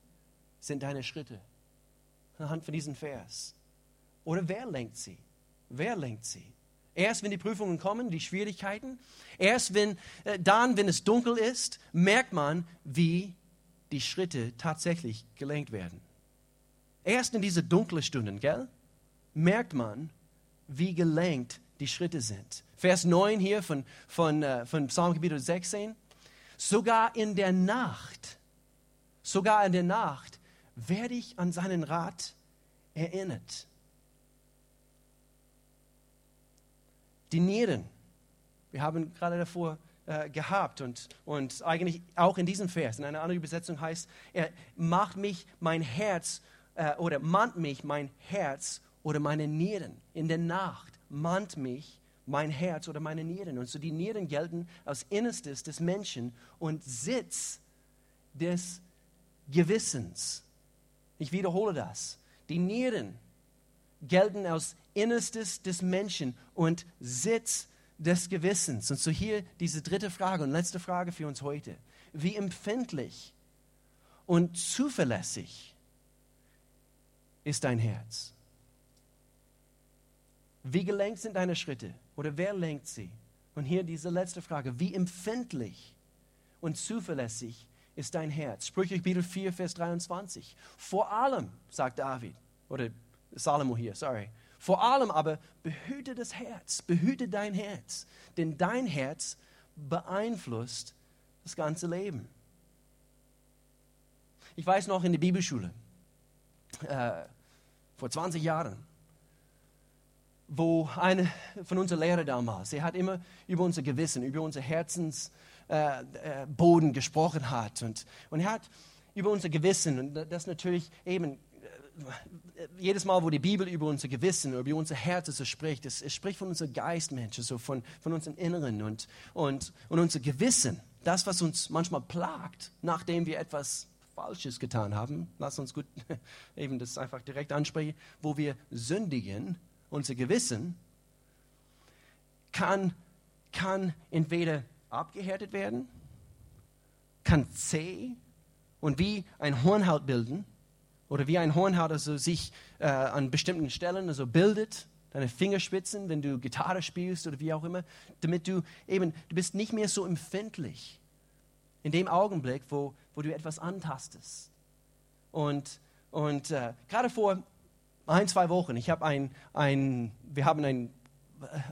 sind deine Schritte? Anhand von diesem Vers. Oder wer lenkt sie? Wer lenkt sie? Erst wenn die Prüfungen kommen, die Schwierigkeiten, erst wenn, äh, dann, wenn es dunkel ist, merkt man, wie die Schritte tatsächlich gelenkt werden. Erst in diese dunklen Stunden, gell, merkt man, wie gelenkt die Schritte sind. Vers 9 hier von, von, äh, von Psalm Kapitel 16. Sogar in der Nacht, sogar in der Nacht werde ich an seinen Rat erinnert. Die Nieren, wir haben gerade davor äh, gehabt und, und eigentlich auch in diesem Vers, in einer anderen Übersetzung heißt, er macht mich mein Herz äh, oder mahnt mich mein Herz oder meine Nieren. In der Nacht mahnt mich mein Herz oder meine Nieren. Und so die Nieren gelten als Innerstes des Menschen und Sitz des Gewissens. Ich wiederhole das. Die Nieren gelten als Innerstes des Menschen und Sitz des Gewissens. Und so hier diese dritte Frage und letzte Frage für uns heute. Wie empfindlich und zuverlässig ist dein Herz? Wie gelenkt sind deine Schritte? Oder wer lenkt sie? Und hier diese letzte Frage. Wie empfindlich und zuverlässig ist dein Herz? Sprüche Kapitel 4, Vers 23. Vor allem, sagt David, oder Salomo hier, sorry. Vor allem aber behüte das Herz, behüte dein Herz, denn dein Herz beeinflusst das ganze Leben. Ich weiß noch in der Bibelschule, äh, vor 20 Jahren, wo eine von unseren Lehrern damals, er hat immer über unser Gewissen, über unser Herzensboden äh, äh, gesprochen hat. Und, und er hat über unser Gewissen, und das natürlich eben äh, jedes Mal, wo die Bibel über unser Gewissen, über unser Herz so spricht, es, es spricht von unserem Geist, Menschen, so von, von unserem Inneren und, und, und unser Gewissen, das, was uns manchmal plagt, nachdem wir etwas Falsches getan haben. Lass uns gut eben das einfach direkt ansprechen, wo wir sündigen unser Gewissen, kann, kann entweder abgehärtet werden, kann zäh und wie ein Hornhaut bilden oder wie ein Hornhaut also sich äh, an bestimmten Stellen also bildet, deine Fingerspitzen, wenn du Gitarre spielst oder wie auch immer, damit du eben, du bist nicht mehr so empfindlich in dem Augenblick, wo, wo du etwas antastest. Und, und äh, gerade vor ein, zwei Wochen. Ich habe ein, ein, wir haben ein,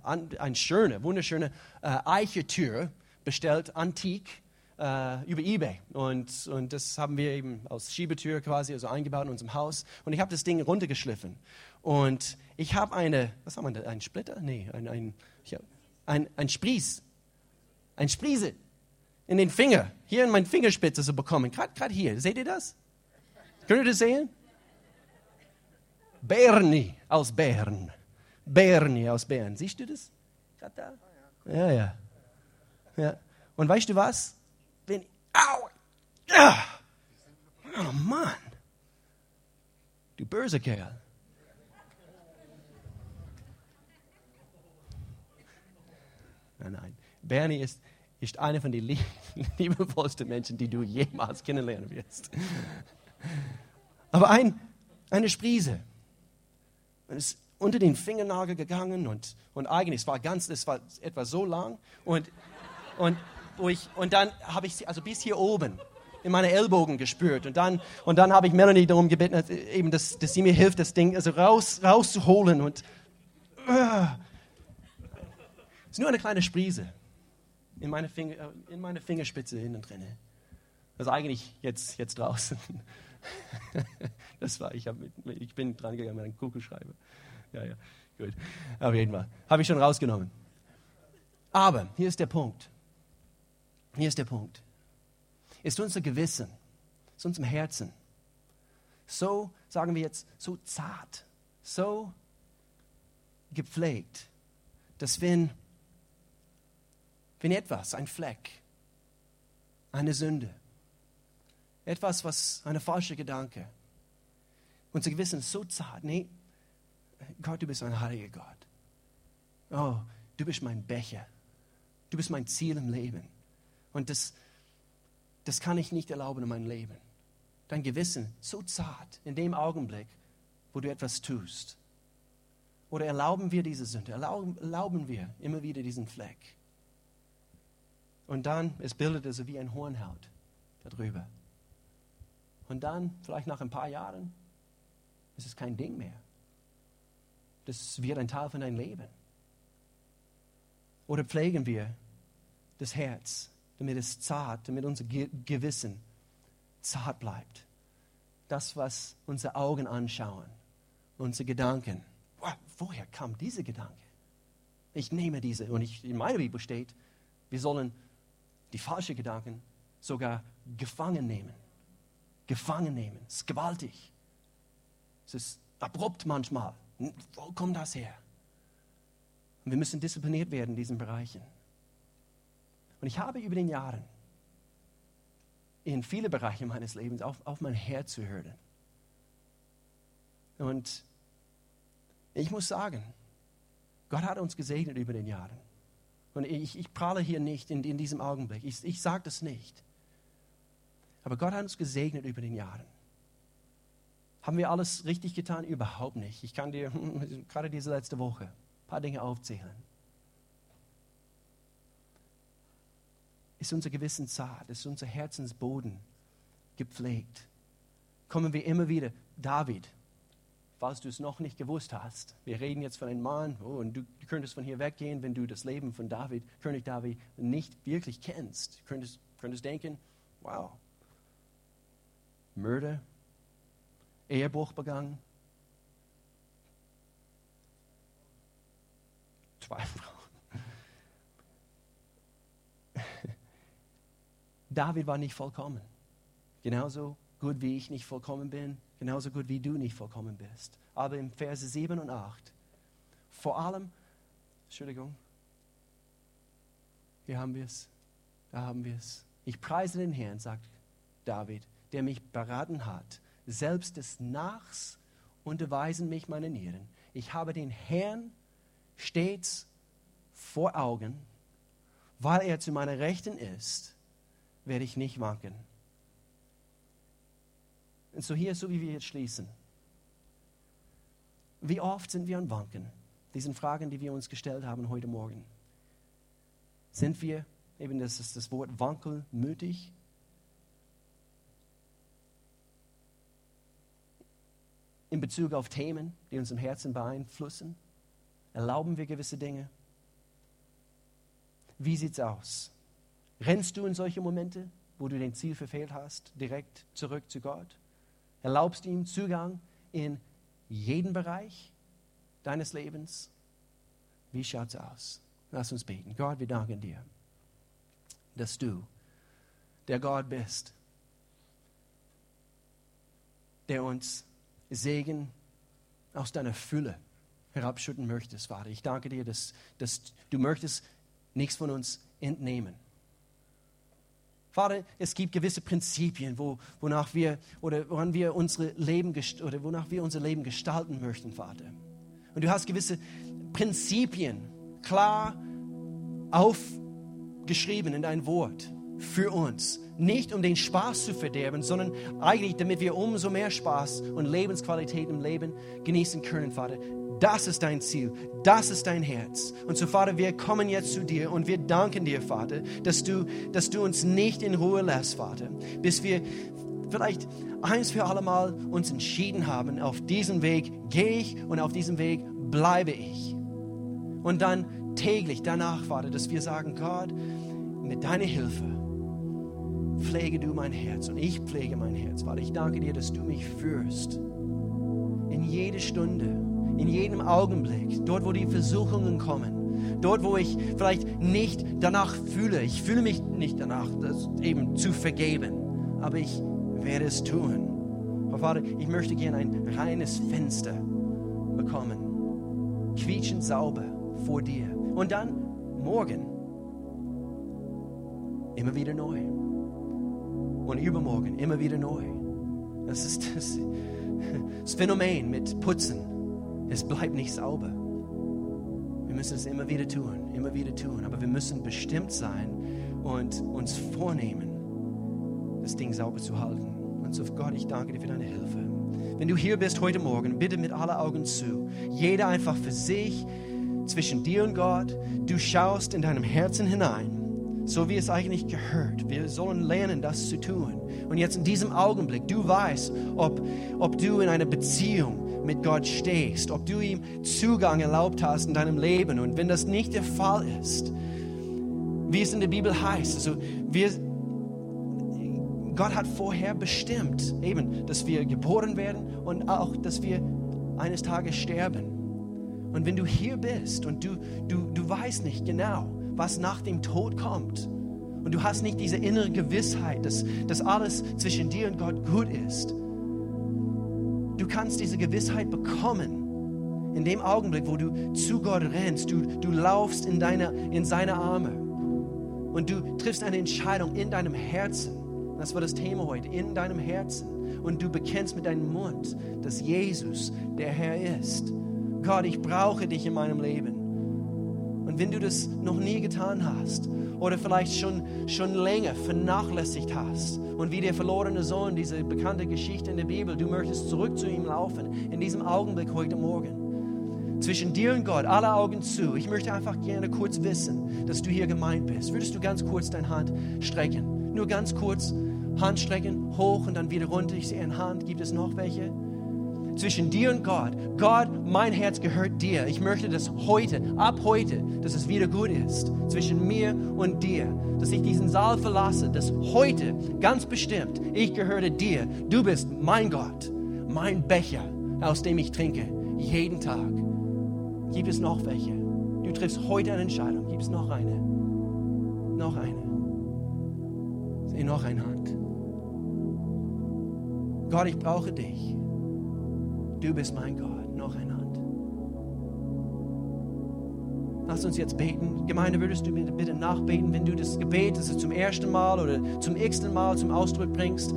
äh, ein schöne, wunderschöne äh, Eichentür bestellt, antik, äh, über Ebay. Und, und das haben wir eben aus Schiebetür quasi also eingebaut in unserem Haus. Und ich habe das Ding runtergeschliffen. Und ich habe eine, was haben wir da, ein Splitter? Nee, ein, ein, ich ein, ein Spries. Ein Spriese in den Finger, hier in meinen Fingerspitze so bekommen. Gerade hier, seht ihr das? Könnt ihr das sehen? Bernie aus Bern. Bernie aus Bern. Siehst du das? Da? Ja, ja. ja. Und weißt du was? Wenn, au, ja. Oh Mann. Du böser Kerl. Nein, nein. Bernie ist, ist einer von den liebevollsten Menschen, die du jemals kennenlernen wirst. Aber ein, eine es ist unter den Fingernagel gegangen und, und eigentlich, es war ganz, es war etwa so lang und, und, ich, und dann habe ich sie, also bis hier oben, in meine Ellbogen gespürt. Und dann, und dann habe ich Melanie darum gebeten, eben, dass, dass sie mir hilft, das Ding also raus, rauszuholen. Und es ist nur eine kleine Sprise in meine, Finger, äh, in meine Fingerspitze innen drin. Also eigentlich jetzt, jetzt draußen. das war, ich, mit, ich bin dran gegangen mit einem Kugelschreiber. Ja, ja, gut. Auf jeden Fall. Habe ich schon rausgenommen. Aber hier ist der Punkt. Hier ist der Punkt. Ist unser Gewissen, ist unserem Herzen so, sagen wir jetzt, so zart, so gepflegt, dass wenn, wenn etwas, ein Fleck, eine Sünde, etwas, was eine falsche Gedanke, unser Gewissen ist so zart, nee, Gott, du bist ein heiliger Gott. Oh, du bist mein Becher. Du bist mein Ziel im Leben. Und das, das kann ich nicht erlauben in meinem Leben. Dein Gewissen so zart in dem Augenblick, wo du etwas tust. Oder erlauben wir diese Sünde? Erlauben, erlauben wir immer wieder diesen Fleck? Und dann, es bildet also wie ein Hornhaut darüber. Und dann, vielleicht nach ein paar Jahren, ist es kein Ding mehr. Das wird ein Teil von deinem Leben. Oder pflegen wir das Herz, damit es zart, damit unser Gewissen zart bleibt. Das, was unsere Augen anschauen, unsere Gedanken. Woher kam diese Gedanke? Ich nehme diese und ich, in meiner Bibel steht, wir sollen die falschen Gedanken sogar gefangen nehmen. Gefangen nehmen. Es ist gewaltig. Es ist abrupt manchmal. Wo kommt das her? Und wir müssen diszipliniert werden in diesen Bereichen. Und ich habe über den Jahren in viele Bereiche meines Lebens auf, auf mein Herz gehört. Und ich muss sagen, Gott hat uns gesegnet über den Jahren. Und ich, ich prahle hier nicht in, in diesem Augenblick. Ich, ich sage das nicht. Aber Gott hat uns gesegnet über den Jahren. Haben wir alles richtig getan? Überhaupt nicht. Ich kann dir gerade diese letzte Woche ein paar Dinge aufzählen. Ist unser Gewissen zart? Ist unser Herzensboden gepflegt? Kommen wir immer wieder, David, falls du es noch nicht gewusst hast, wir reden jetzt von einem Mann, oh, und du, könntest von hier weggehen, wenn du das Leben von David, König David, nicht wirklich kennst. Du könntest, könntest denken, wow, Mörder, Ehebruch begangen. Zwei. David war nicht vollkommen. Genauso gut wie ich nicht vollkommen bin, genauso gut wie du nicht vollkommen bist. Aber im Verse 7 und 8, vor allem, Entschuldigung, hier haben wir es, da haben wir es. Ich preise den Herrn, sagt David, der mich beraten hat selbst des Nachs unterweisen mich meine Nieren. Ich habe den Herrn stets vor Augen, weil er zu meiner Rechten ist, werde ich nicht wanken. Und so hier, so wie wir jetzt schließen. Wie oft sind wir an Wanken? Diesen Fragen, die wir uns gestellt haben heute Morgen. Sind wir, eben das ist das Wort wankelmütig? in Bezug auf Themen, die uns im Herzen beeinflussen? Erlauben wir gewisse Dinge? Wie sieht es aus? Rennst du in solche Momente, wo du dein Ziel verfehlt hast, direkt zurück zu Gott? Erlaubst ihm Zugang in jeden Bereich deines Lebens? Wie schaut es aus? Lass uns beten. Gott, wir danken dir, dass du der Gott bist, der uns Segen aus deiner Fülle herabschütten möchtest, Vater. Ich danke dir, dass, dass du möchtest nichts von uns entnehmen. Vater, es gibt gewisse Prinzipien, wo, wonach wir oder woran wir unsere Leben oder wonach wir unser Leben gestalten möchten, Vater. Und du hast gewisse Prinzipien klar aufgeschrieben in dein Wort. für uns. Nicht um den Spaß zu verderben, sondern eigentlich, damit wir umso mehr Spaß und Lebensqualität im Leben genießen können, Vater. Das ist dein Ziel, das ist dein Herz. Und so, Vater, wir kommen jetzt zu dir und wir danken dir, Vater, dass du, dass du uns nicht in Ruhe lässt, Vater, bis wir vielleicht eins für alle Mal uns entschieden haben, auf diesem Weg gehe ich und auf diesem Weg bleibe ich. Und dann täglich danach, Vater, dass wir sagen, Gott, mit deiner Hilfe pflege du mein Herz und ich pflege mein Herz. Vater, ich danke dir, dass du mich führst in jede Stunde, in jedem Augenblick, dort, wo die Versuchungen kommen, dort, wo ich vielleicht nicht danach fühle. Ich fühle mich nicht danach, das eben zu vergeben, aber ich werde es tun. Oh Vater, ich möchte gerne ein reines Fenster bekommen, quietschend sauber vor dir. Und dann morgen immer wieder neu. Und übermorgen immer wieder neu. Das ist das, das Phänomen mit Putzen. Es bleibt nicht sauber. Wir müssen es immer wieder tun, immer wieder tun. Aber wir müssen bestimmt sein und uns vornehmen, das Ding sauber zu halten. Und so, Gott, ich danke dir für deine Hilfe. Wenn du hier bist heute Morgen, bitte mit aller Augen zu. Jeder einfach für sich, zwischen dir und Gott. Du schaust in deinem Herzen hinein so wie es eigentlich gehört. Wir sollen lernen, das zu tun. Und jetzt in diesem Augenblick, du weißt, ob, ob du in einer Beziehung mit Gott stehst, ob du ihm Zugang erlaubt hast in deinem Leben. Und wenn das nicht der Fall ist, wie es in der Bibel heißt, also wir, Gott hat vorher bestimmt, eben, dass wir geboren werden und auch, dass wir eines Tages sterben. Und wenn du hier bist und du, du, du weißt nicht genau, was nach dem Tod kommt. Und du hast nicht diese innere Gewissheit, dass, dass alles zwischen dir und Gott gut ist. Du kannst diese Gewissheit bekommen in dem Augenblick, wo du zu Gott rennst. Du, du laufst in, deine, in seine Arme und du triffst eine Entscheidung in deinem Herzen. Das war das Thema heute, in deinem Herzen. Und du bekennst mit deinem Mund, dass Jesus der Herr ist. Gott, ich brauche dich in meinem Leben. Und wenn du das noch nie getan hast oder vielleicht schon, schon länger vernachlässigt hast und wie der verlorene Sohn, diese bekannte Geschichte in der Bibel, du möchtest zurück zu ihm laufen, in diesem Augenblick heute Morgen. Zwischen dir und Gott, alle Augen zu. Ich möchte einfach gerne kurz wissen, dass du hier gemeint bist. Würdest du ganz kurz deine Hand strecken? Nur ganz kurz Hand strecken, hoch und dann wieder runter. Ich sehe eine Hand. Gibt es noch welche? Zwischen dir und Gott. Gott, mein Herz gehört dir. Ich möchte, dass heute, ab heute, dass es wieder gut ist zwischen mir und dir. Dass ich diesen Saal verlasse, dass heute ganz bestimmt, ich gehöre dir. Du bist mein Gott, mein Becher, aus dem ich trinke, jeden Tag. Gibt es noch welche? Du triffst heute eine Entscheidung. Gibt es noch eine? Noch eine. Sehe noch eine Hand. Gott, ich brauche dich. Du bist mein Gott. Noch eine Hand. Lass uns jetzt beten. Gemeinde, würdest du bitte, bitte nachbeten, wenn du das Gebet, das du zum ersten Mal oder zum x-ten Mal zum Ausdruck bringst.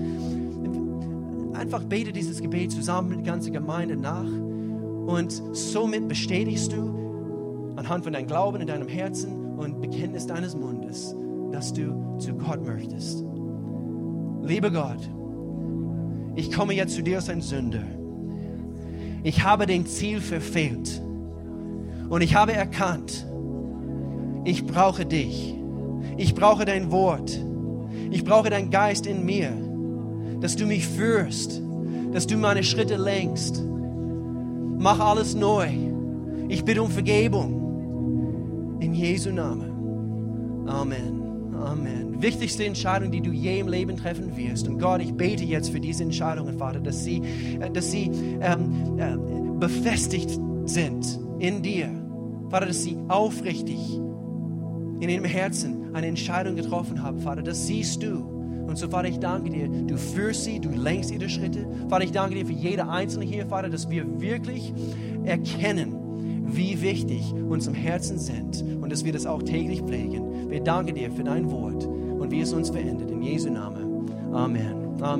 Einfach bete dieses Gebet zusammen mit der ganzen Gemeinde nach. Und somit bestätigst du anhand von deinem Glauben in deinem Herzen und Bekenntnis deines Mundes, dass du zu Gott möchtest. Lieber Gott, ich komme jetzt zu dir als ein Sünder ich habe den Ziel verfehlt. Und ich habe erkannt, ich brauche dich. Ich brauche dein Wort. Ich brauche deinen Geist in mir, dass du mich führst, dass du meine Schritte lenkst. Mach alles neu. Ich bitte um Vergebung. In Jesu Namen. Amen. Amen. Wichtigste Entscheidung, die du je im Leben treffen wirst. Und Gott, ich bete jetzt für diese Entscheidungen, Vater, dass sie, äh, dass sie ähm, äh, befestigt sind in dir. Vater, dass sie aufrichtig in ihrem Herzen eine Entscheidung getroffen haben, Vater. Das siehst du. Und so, Vater, ich danke dir, du führst sie, du lenkst ihre Schritte. Vater, ich danke dir für jede Einzelne hier, Vater, dass wir wirklich erkennen, wie wichtig uns im Herzen sind und dass wir das auch täglich pflegen. Wir danken dir für dein Wort und wie es uns verändert. In Jesu Namen. Amen. Amen.